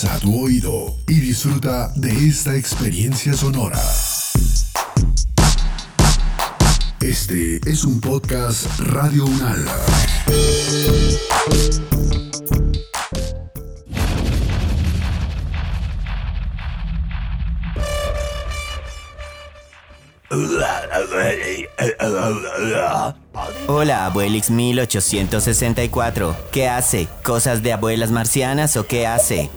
Agudiza tu oído y disfruta de esta experiencia sonora. Este es un podcast Radio Unal. Hola, Abuelix 1864. ¿Qué hace? ¿Cosas de abuelas marcianas o qué hace?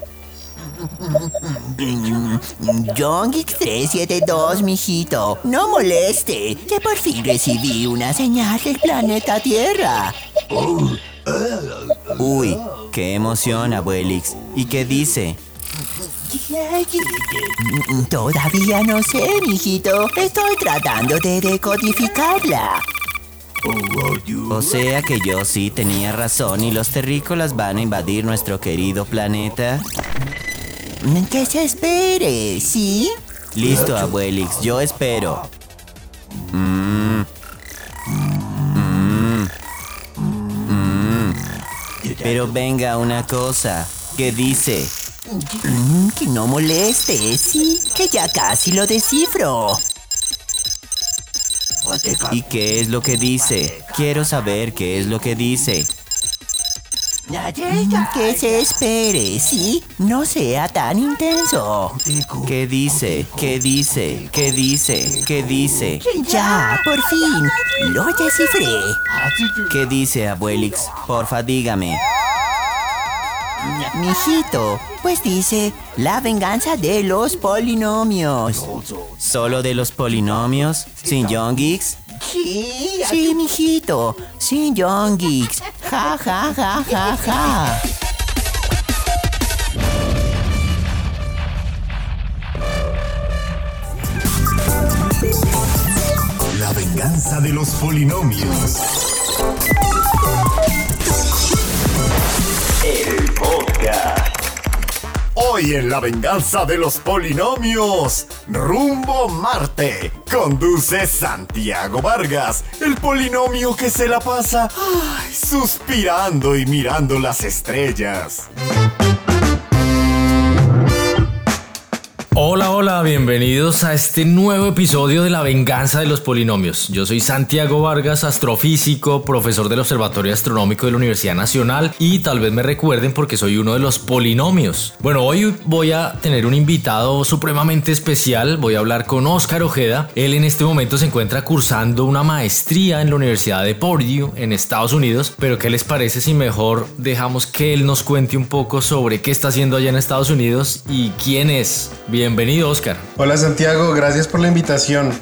Jongix 372, mijito. No moleste, que por fin recibí una señal del planeta Tierra. Uy, qué emoción, Abuelix. ¿Y qué dice? Todavía no sé, mijito. Estoy tratando de decodificarla. O sea que yo sí tenía razón y los terrícolas van a invadir nuestro querido planeta. Que se espere, ¿sí? Listo, Abuelix, yo espero. Mm. Mm. Mm. Pero venga una cosa. ¿Qué dice? Que no moleste, sí, que ya casi lo descifro. ¿Y qué es lo que dice? Quiero saber qué es lo que dice. Que se espere, ¿sí? No sea tan intenso. ¿Qué dice? ¿Qué dice? ¿Qué dice? ¿Qué dice? Ya, por fin, lo descifré. ¿Qué dice, abuelix? Porfa, dígame. Mijito, pues dice la venganza de los polinomios. ¿Solo de los polinomios? ¿Sin John Geeks? Sí, sí, mijito, sin John Geeks. Ja, ja, ja, ja, ja. La venganza de los polinomios. El. Hoy en La venganza de los polinomios, rumbo Marte, conduce Santiago Vargas, el polinomio que se la pasa ay, suspirando y mirando las estrellas. Hola, hola, bienvenidos a este nuevo episodio de La venganza de los polinomios. Yo soy Santiago Vargas, astrofísico, profesor del Observatorio Astronómico de la Universidad Nacional y tal vez me recuerden porque soy uno de los polinomios. Bueno, hoy voy a tener un invitado supremamente especial, voy a hablar con Oscar Ojeda. Él en este momento se encuentra cursando una maestría en la Universidad de Purdue en Estados Unidos, pero ¿qué les parece si mejor dejamos que él nos cuente un poco sobre qué está haciendo allá en Estados Unidos y quién es? Bienvenido, Oscar. Hola Santiago, gracias por la invitación.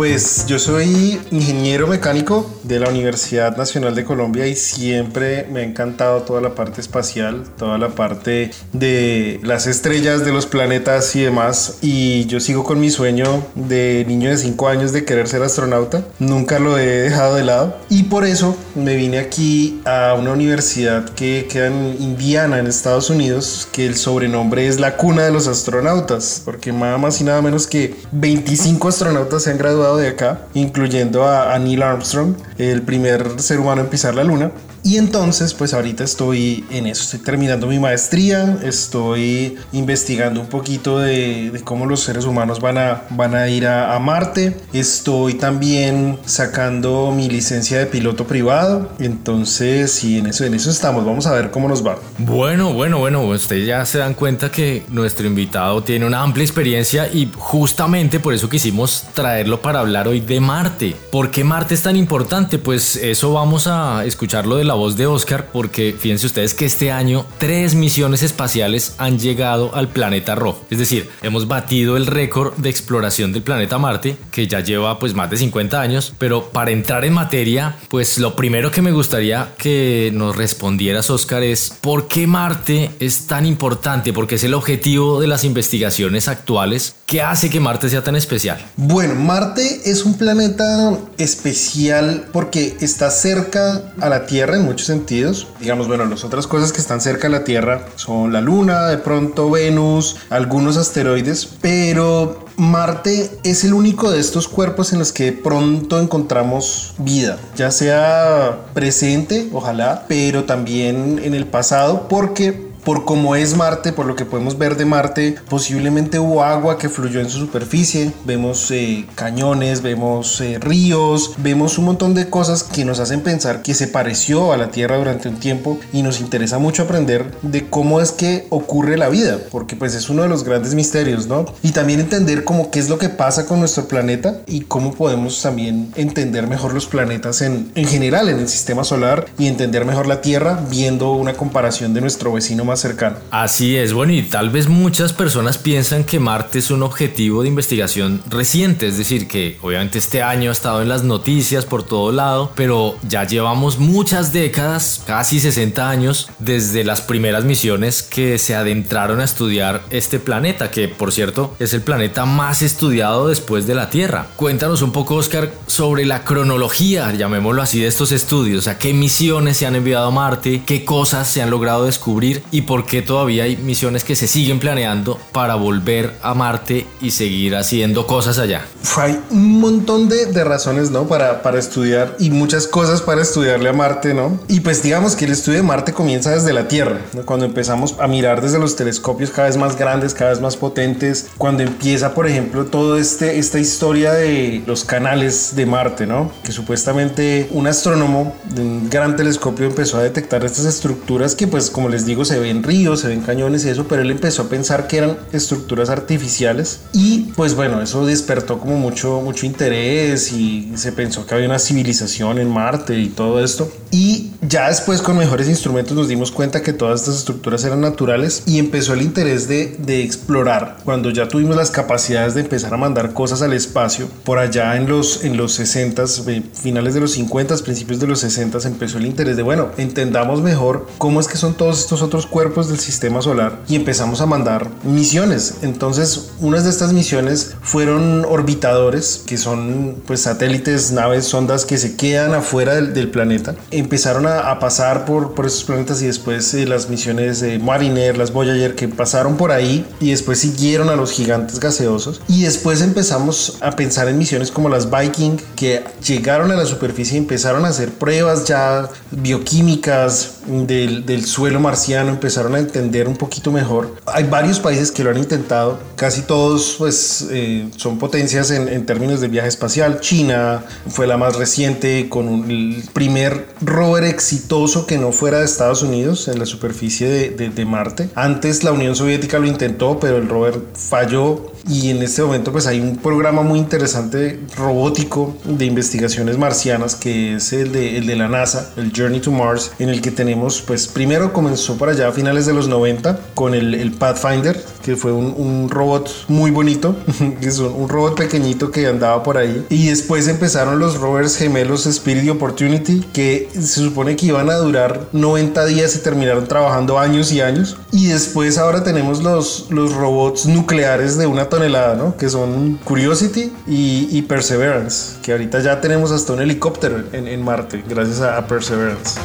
Pues yo soy ingeniero mecánico de la Universidad Nacional de Colombia y siempre me ha encantado toda la parte espacial, toda la parte de las estrellas, de los planetas y demás. Y yo sigo con mi sueño de niño de 5 años de querer ser astronauta. Nunca lo he dejado de lado. Y por eso me vine aquí a una universidad que queda en Indiana, en Estados Unidos, que el sobrenombre es la cuna de los astronautas, porque nada más y nada menos que 25 astronautas se han graduado de acá, incluyendo a, a, Neil Armstrong, el primer ser humano en pisar la luna. Y entonces, pues ahorita estoy en eso, estoy terminando mi maestría, estoy investigando un poquito de, cómo los seres humanos van a, van a ir a, a, Marte, estoy también sacando mi licencia de piloto privado, entonces sí, en eso, en eso estamos, vamos a ver cómo nos va. Bueno, bueno, bueno, ustedes ya se dan cuenta que nuestro invitado tiene una amplia experiencia y justamente por eso quisimos traerlo para hablar hoy de Marte. ¿Por qué Marte es tan importante? Pues eso vamos a escucharlo de la voz de Oscar porque fíjense ustedes que este año tres misiones espaciales han llegado al planeta rojo. Es decir, hemos batido el récord de exploración del planeta Marte que ya lleva pues más de 50 años. Pero para entrar en materia, pues lo primero que me gustaría que nos respondieras Oscar es ¿por qué Marte es tan importante? Porque es el objetivo de las investigaciones actuales ¿Qué hace que Marte sea tan especial? Bueno, Marte es un planeta especial porque está cerca a la Tierra en muchos sentidos. Digamos, bueno, las otras cosas que están cerca a la Tierra son la Luna, de pronto Venus, algunos asteroides, pero Marte es el único de estos cuerpos en los que pronto encontramos vida, ya sea presente, ojalá, pero también en el pasado, porque por cómo es Marte, por lo que podemos ver de Marte, posiblemente hubo agua que fluyó en su superficie, vemos eh, cañones, vemos eh, ríos, vemos un montón de cosas que nos hacen pensar que se pareció a la Tierra durante un tiempo y nos interesa mucho aprender de cómo es que ocurre la vida, porque pues es uno de los grandes misterios, ¿no? Y también entender cómo qué es lo que pasa con nuestro planeta y cómo podemos también entender mejor los planetas en, en general en el sistema solar y entender mejor la Tierra viendo una comparación de nuestro vecino más cercano. Así es, bueno, y tal vez muchas personas piensan que Marte es un objetivo de investigación reciente, es decir, que obviamente este año ha estado en las noticias por todo lado, pero ya llevamos muchas décadas, casi 60 años, desde las primeras misiones que se adentraron a estudiar este planeta, que por cierto es el planeta más estudiado después de la Tierra. Cuéntanos un poco, Oscar, sobre la cronología, llamémoslo así, de estos estudios, a qué misiones se han enviado a Marte, qué cosas se han logrado descubrir y por qué todavía hay misiones que se siguen planeando para volver a Marte y seguir haciendo cosas allá. Hay un montón de, de razones, ¿no? Para, para estudiar y muchas cosas para estudiarle a Marte, ¿no? Y pues digamos que el estudio de Marte comienza desde la Tierra, ¿no? cuando empezamos a mirar desde los telescopios cada vez más grandes, cada vez más potentes, cuando empieza, por ejemplo, todo este, esta historia de los canales de Marte, ¿no? Que supuestamente un astrónomo de un gran telescopio empezó a detectar estas estructuras que pues como les digo se ven ríos, se ven cañones y eso, pero él empezó a pensar que eran estructuras artificiales y pues bueno, eso despertó como mucho, mucho interés y se pensó que había una civilización en Marte y todo esto. Y ya después con mejores instrumentos nos dimos cuenta que todas estas estructuras eran naturales y empezó el interés de, de explorar. Cuando ya tuvimos las capacidades de empezar a mandar cosas al espacio, por allá en los, en los 60, eh, finales de los 50, principios de los 60, empezó el interés de, bueno, entendamos mejor cómo es que son todos estos otros cuerpos del sistema solar y empezamos a mandar misiones. Entonces, unas de estas misiones fueron orbitadores, que son pues satélites, naves, sondas que se quedan afuera del, del planeta. Empezaron a, a, pasar por, por esos planetas y después eh, las misiones de Mariner, las Voyager, que pasaron por ahí y después siguieron a los gigantes gaseosos. Y después empezamos a pensar en misiones como las Viking, que llegaron a la superficie y empezaron a hacer pruebas ya bioquímicas del, del suelo marciano, empezaron a entender un poquito mejor. Hay varios países que lo han intentado, casi todos pues eh, son potencias en, términos de viaje espacial. China fue la más reciente con el primer rover exitoso que no fuera de Estados Unidos en la superficie de Marte. Antes la Unión Soviética lo intentó, pero el rover falló y en este momento pues hay un programa muy interesante robótico de investigaciones marcianas que es el de, el de la NASA, el Journey to Mars, en el que tenemos pues primero comenzó por allá a finales de los 90 con el, el Pathfinder, que fue un, un robot muy bonito, que es un, un, robot pequeñito que andaba por ahí. Y después empezaron los rovers gemelos Spirit y Opportunity, que se supone que iban a durar 90 días y terminaron trabajando años y años. Y después ahora tenemos los, los robots nucleares de una tonelada, ¿no? Que son Curiosity y, Perseverance, que ahorita ya tenemos hasta un helicóptero en, en Marte, gracias a, a Perseverance.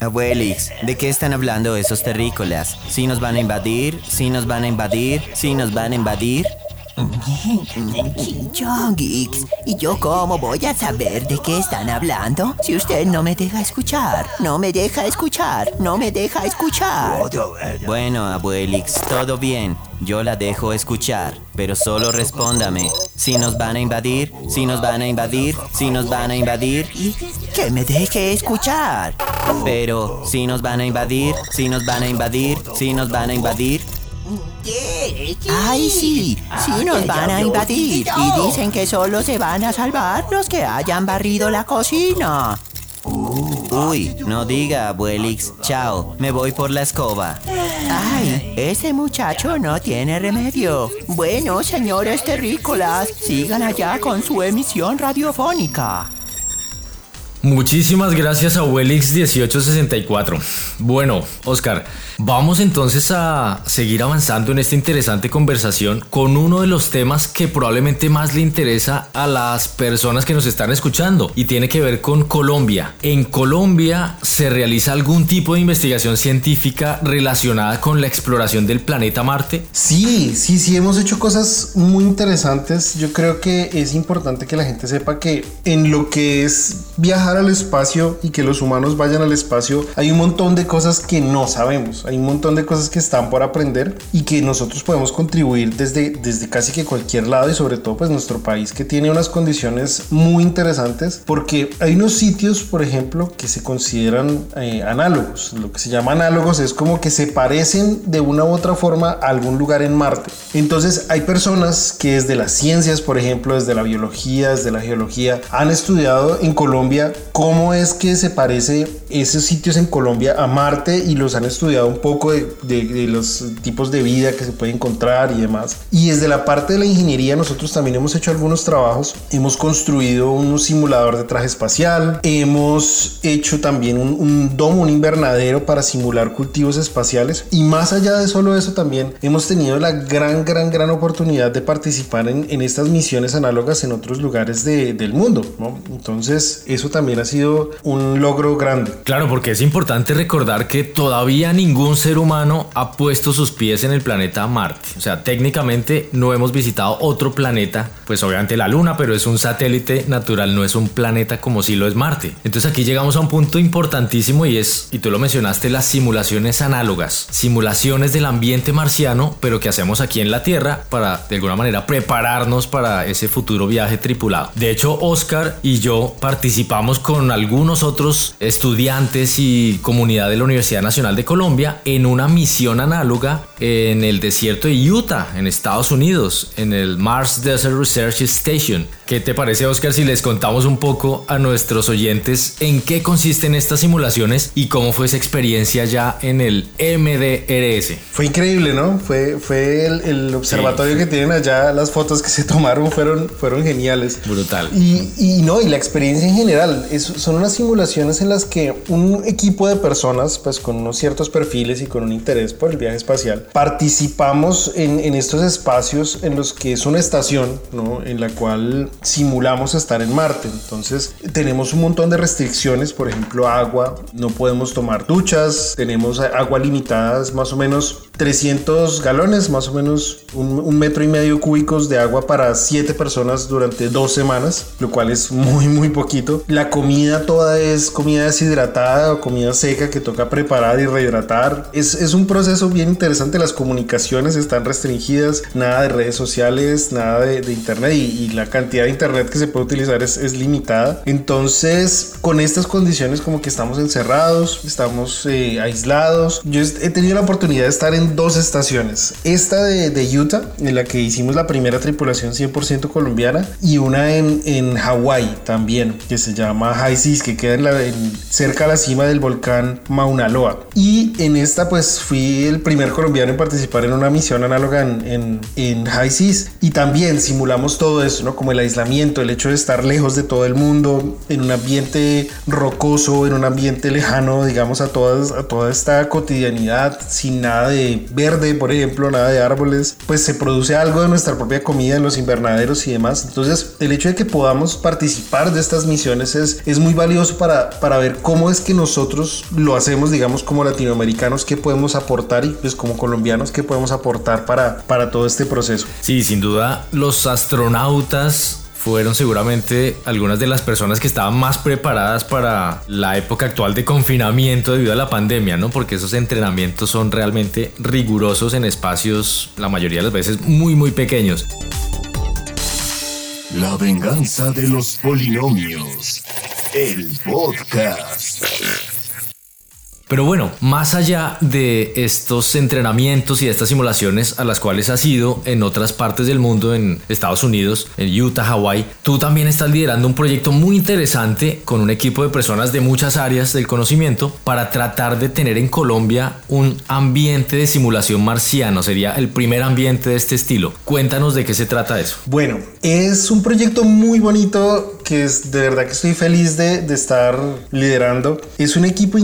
Abuelix, ¿de qué están hablando esos terrícolas? ¿Si nos van a invadir? ¿Si nos van a invadir? ¿Si nos van a invadir? Chonguix, ¿y yo cómo voy a saber de qué están hablando? Si usted no me deja escuchar, no me deja escuchar, no me deja escuchar. Bueno, abuelix, todo bien. Yo la dejo escuchar, pero solo respóndame. Si nos van a invadir, si nos van a invadir, si nos van a invadir. Que me deje escuchar. Pero, si nos van a invadir, si nos van a invadir, si nos van a invadir. Ay, sí, sí nos van a invadir. Y dicen que solo se van a salvar los que hayan barrido la cocina. Uy, no diga, abuelix. Chao, me voy por la escoba. Ay, ese muchacho no tiene remedio. Bueno, señores terrícolas, sigan allá con su emisión radiofónica. Muchísimas gracias a Welix1864. Bueno, Oscar, vamos entonces a seguir avanzando en esta interesante conversación con uno de los temas que probablemente más le interesa a las personas que nos están escuchando y tiene que ver con Colombia. En Colombia se realiza algún tipo de investigación científica relacionada con la exploración del planeta Marte. Sí, sí, sí, hemos hecho cosas muy interesantes. Yo creo que es importante que la gente sepa que en lo que es viajar al espacio y que los humanos vayan al espacio, hay un montón de cosas que no sabemos, hay un montón de cosas que están por aprender y que nosotros podemos contribuir desde, desde casi que cualquier lado y sobre todo pues nuestro país que tiene unas condiciones muy interesantes porque hay unos sitios, por ejemplo, que se consideran eh, análogos. Lo que se llama análogos es como que se parecen de una u otra forma a algún lugar en Marte. Entonces hay personas que desde las ciencias, por ejemplo, desde la biología, desde la geología, han estudiado en Colombia cómo es que se parece esos sitios en Colombia a Marte y los han estudiado un poco de, los tipos de vida que se puede encontrar y demás. Y desde la parte de la ingeniería nosotros también hemos hecho algunos trabajos. Hemos construido un simulador de traje espacial, hemos hecho también un, domo, un invernadero para simular cultivos espaciales y más allá de solo eso también hemos tenido la gran, gran, gran oportunidad de participar en, estas misiones análogas en otros lugares del mundo. Entonces eso ha sido un logro grande. Claro, porque es importante recordar que todavía ningún ser humano ha puesto sus pies en el planeta Marte. O sea, técnicamente no hemos visitado otro planeta, pues obviamente la Luna, pero es un satélite natural, no es un planeta como si lo es Marte. Entonces aquí llegamos a un punto importantísimo y es, y tú lo mencionaste, las simulaciones análogas, simulaciones del ambiente marciano, pero que hacemos aquí en la Tierra para de alguna manera prepararnos para ese futuro viaje tripulado. De hecho, Oscar y yo participamos con algunos otros estudiantes y comunidad de la Universidad Nacional de Colombia en una misión análoga en el desierto de Utah, en Estados Unidos, en el Mars Desert Research Station. ¿Qué te parece, Oscar, si les contamos un poco a nuestros oyentes en qué consisten estas simulaciones y cómo fue esa experiencia ya en el MDRS? Fue increíble, ¿no? Fue, fue el, observatorio que tienen allá, las fotos que se tomaron fueron, fueron geniales. Brutal. Y, y no, y la experiencia en general son unas simulaciones en las que un equipo de personas, pues con unos ciertos perfiles y con un interés por el viaje espacial, participamos en, en estos espacios en los que es una estación, ¿no? En la cual simulamos estar en Marte. Entonces tenemos un montón de restricciones, por ejemplo agua, no podemos tomar duchas, tenemos agua limitada, más o menos 300 galones, más o menos un, metro y medio cúbicos de agua para 7 personas durante dos semanas, lo cual es muy muy poquito. La comida toda es comida deshidratada o comida seca que toca preparar y rehidratar. Es, es un proceso bien interesante. Las comunicaciones están restringidas, nada de redes sociales, nada de, internet y, la cantidad de internet que se puede utilizar es, es, limitada. Entonces, con estas condiciones como que estamos encerrados, estamos eh, aislados. Yo he tenido la oportunidad de estar en dos estaciones. Esta de, de Utah, en la que hicimos la primera tripulación 100% colombiana, y una en, en Hawái también, que se llama High Seas, que queda en cerca a la cima del volcán Mauna Loa. Y en esta pues fui el primer colombiano en participar en una misión análoga en, en, High Seas y también simulamos todo eso, ¿no? Como el aislamiento, el hecho de estar lejos de todo el mundo, en un ambiente rocoso, en un ambiente lejano, digamos, a, todas, a toda esta cotidianidad, sin nada de verde, por ejemplo, nada de árboles, pues se produce algo de nuestra propia comida en los invernaderos y demás. Entonces, el hecho de que podamos participar de estas misiones es, es muy valioso para, para ver cómo es que nosotros lo hacemos, digamos, como latinoamericanos, qué podemos aportar y pues como colombianos, qué podemos aportar para, para todo este proceso. Sí, sin duda, los astronautas fueron seguramente algunas de las personas que estaban más preparadas para la época actual de confinamiento debido a la pandemia, ¿no? Porque esos entrenamientos son realmente rigurosos en espacios, la mayoría de las veces, muy, muy pequeños. La venganza de los polinomios. El podcast. Pero bueno, más allá de estos entrenamientos y de estas simulaciones a las cuales has ido en otras partes del mundo, en Estados Unidos, en Utah, Hawái, tú también estás liderando un proyecto muy interesante con un equipo de personas de muchas áreas del conocimiento para tratar de tener en Colombia un ambiente de simulación marciano. Sería el primer ambiente de este estilo. Cuéntanos de qué se trata eso. Bueno, es un proyecto muy bonito que es de verdad que estoy feliz de, de estar liderando es un equipo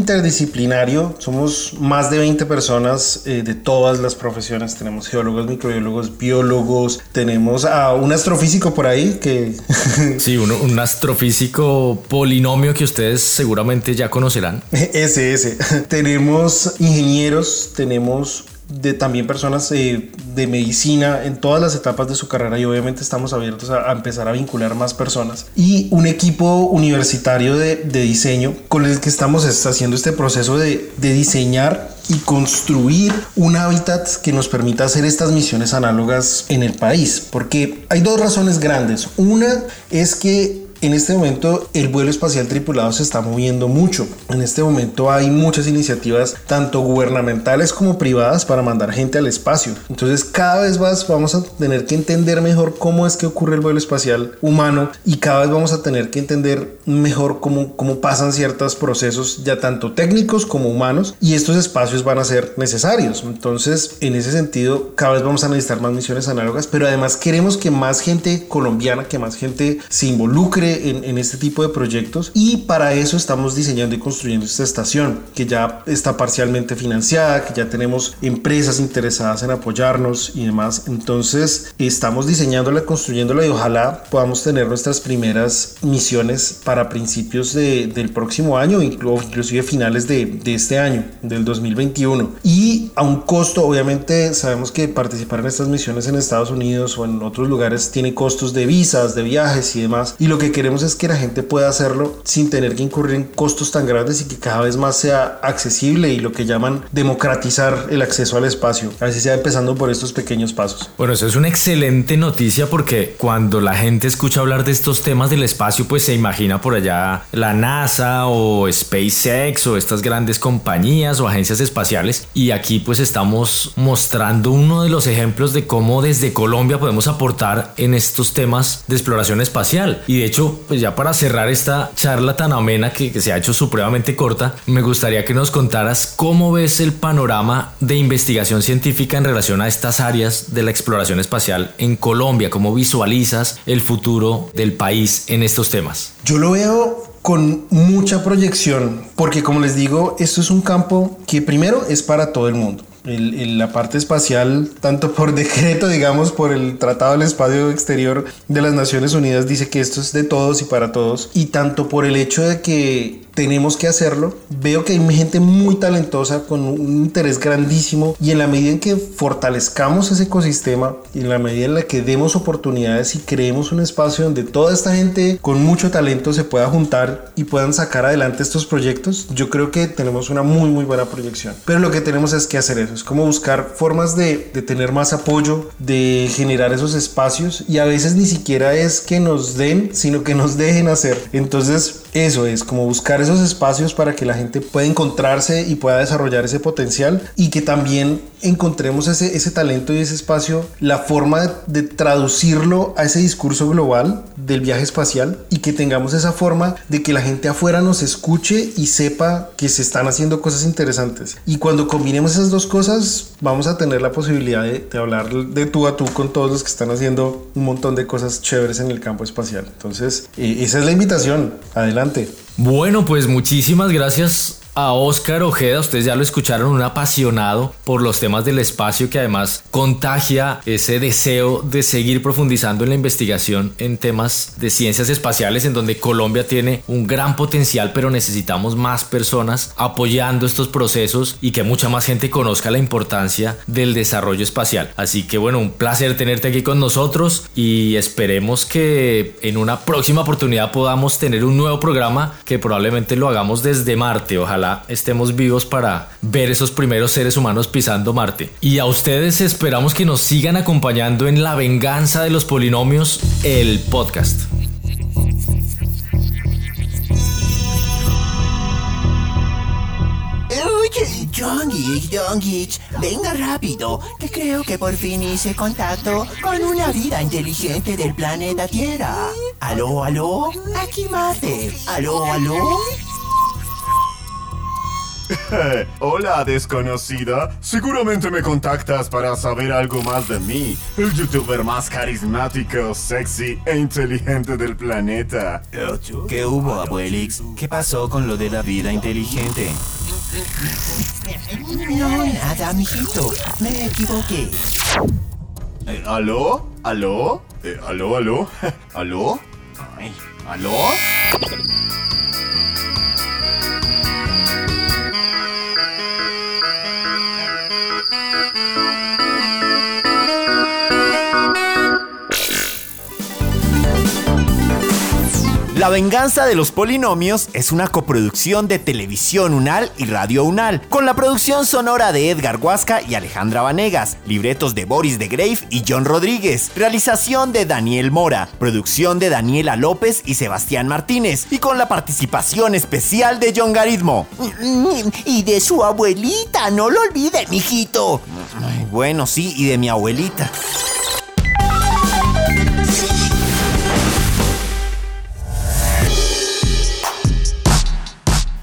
Somos más de 20 personas eh, de todas las profesiones. Tenemos geólogos, microbiólogos, biólogos. Tenemos a un astrofísico por ahí que... sí, un, un astrofísico polinomio que ustedes seguramente ya conocerán. ese, ese. tenemos ingenieros, tenemos de también personas eh, de medicina en todas las etapas de su carrera y obviamente estamos abiertos a, empezar a vincular más personas. Y un equipo universitario de, de, diseño con el que estamos haciendo este proceso de, de diseñar y construir un hábitat que nos permita hacer estas misiones análogas en el país porque hay dos razones grandes. Una es que en este momento el vuelo espacial tripulado se está moviendo mucho. En este momento hay muchas iniciativas, tanto gubernamentales como privadas, para mandar gente al espacio. Entonces cada vez más vamos a tener que entender mejor cómo es que ocurre el vuelo espacial humano y cada vez vamos a tener que entender mejor cómo, cómo pasan ciertos procesos ya tanto técnicos como humanos y estos espacios van a ser necesarios. Entonces en ese sentido cada vez vamos a necesitar más misiones análogas, pero además queremos que más gente colombiana, que más gente se involucre en, en, este tipo de proyectos y para eso estamos diseñando y construyendo esta estación que ya está parcialmente financiada, que ya tenemos empresas interesadas en apoyarnos y demás. Entonces estamos diseñándola, construyéndola y ojalá podamos tener nuestras primeras misiones para principios de, del próximo año, inclusive finales de, de este año, del 2021. Y a un costo, obviamente sabemos que participar en estas misiones en Estados Unidos o en otros lugares tiene costos de visas, de viajes y demás. Y lo que queremos es que la gente pueda hacerlo sin tener que incurrir en costos tan grandes y que cada vez más sea accesible y lo que llaman democratizar el acceso al espacio. Así sea empezando por estos pequeños pasos. Bueno, eso es una excelente noticia porque cuando la gente escucha hablar de estos temas del espacio, pues se imagina por allá la NASA o SpaceX o estas grandes compañías o agencias espaciales. Y aquí pues estamos mostrando uno de los ejemplos de cómo desde Colombia podemos aportar en estos temas de exploración espacial. Y de hecho, pues ya para cerrar esta charla tan amena que, que, se ha hecho supremamente corta, me gustaría que nos contaras cómo ves el panorama de investigación científica en relación a estas áreas de la exploración espacial en Colombia, cómo visualizas el futuro del país en estos temas. Yo lo veo con mucha proyección, porque como les digo, esto es un campo que primero es para todo el mundo. El, el, la parte espacial, tanto por decreto, digamos, por el Tratado del Espacio Exterior de las Naciones Unidas, dice que esto es de todos y para todos, y tanto por el hecho de que tenemos que hacerlo. Veo que hay gente muy talentosa con un interés grandísimo y en la medida en que fortalezcamos ese ecosistema y en la medida en la que demos oportunidades y creemos un espacio donde toda esta gente con mucho talento se pueda juntar y puedan sacar adelante estos proyectos, yo creo que tenemos una muy muy buena proyección. Pero lo que tenemos es que hacer eso, es como buscar formas de, de tener más apoyo, de generar esos espacios y a veces ni siquiera es que nos den, sino que nos dejen hacer. Entonces eso es como buscar esos espacios para que la gente pueda encontrarse y pueda desarrollar ese potencial y que también encontremos ese, ese talento y ese espacio, la forma de, de, traducirlo a ese discurso global del viaje espacial y que tengamos esa forma de que la gente afuera nos escuche y sepa que se están haciendo cosas interesantes. Y cuando combinemos esas dos cosas, vamos a tener la posibilidad de, de hablar de tú a tú con todos los que están haciendo un montón de cosas chéveres en el campo espacial. Entonces, eh, esa es la invitación. Adelante. Bueno, pues muchísimas gracias a Oscar Ojeda, ustedes ya lo escucharon, un apasionado por los temas del espacio que además contagia ese deseo de seguir profundizando en la investigación en temas de ciencias espaciales en donde Colombia tiene un gran potencial pero necesitamos más personas apoyando estos procesos y que mucha más gente conozca la importancia del desarrollo espacial. Así que bueno, un placer tenerte aquí con nosotros y esperemos que en una próxima oportunidad podamos tener un nuevo programa que probablemente lo hagamos desde Marte, ojalá estemos vivos para ver esos primeros seres humanos pisando Marte. Y a ustedes esperamos que nos sigan acompañando en La venganza de los polinomios, el podcast. Oye, Jongich, Jongich, venga rápido, que creo que por fin hice contacto con una vida inteligente del planeta Tierra. ¿Aló, aló? Aquí Marte. ¿Aló, aló? Hola, desconocida. Seguramente me contactas para saber algo más de mí, el youtuber más carismático, sexy e inteligente del planeta. ¿Qué hubo, abuelix? ¿Qué pasó con lo de la vida inteligente? No, nada, mijito. Me equivoqué. Eh, ¿Aló? ¿Aló? Eh, ¿Aló, aló? ¿Aló? Ay, ¿Aló? La venganza de los polinomios es una coproducción de Televisión Unal y Radio Unal, con la producción sonora de Edgar Huasca y Alejandra Vanegas, libretos de Boris de Grave y John Rodríguez, realización de Daniel Mora, producción de Daniela López y Sebastián Martínez, y con la participación especial de John Garismo. Y de su abuelita, no lo olvide, mijito. Bueno, sí, y de mi abuelita.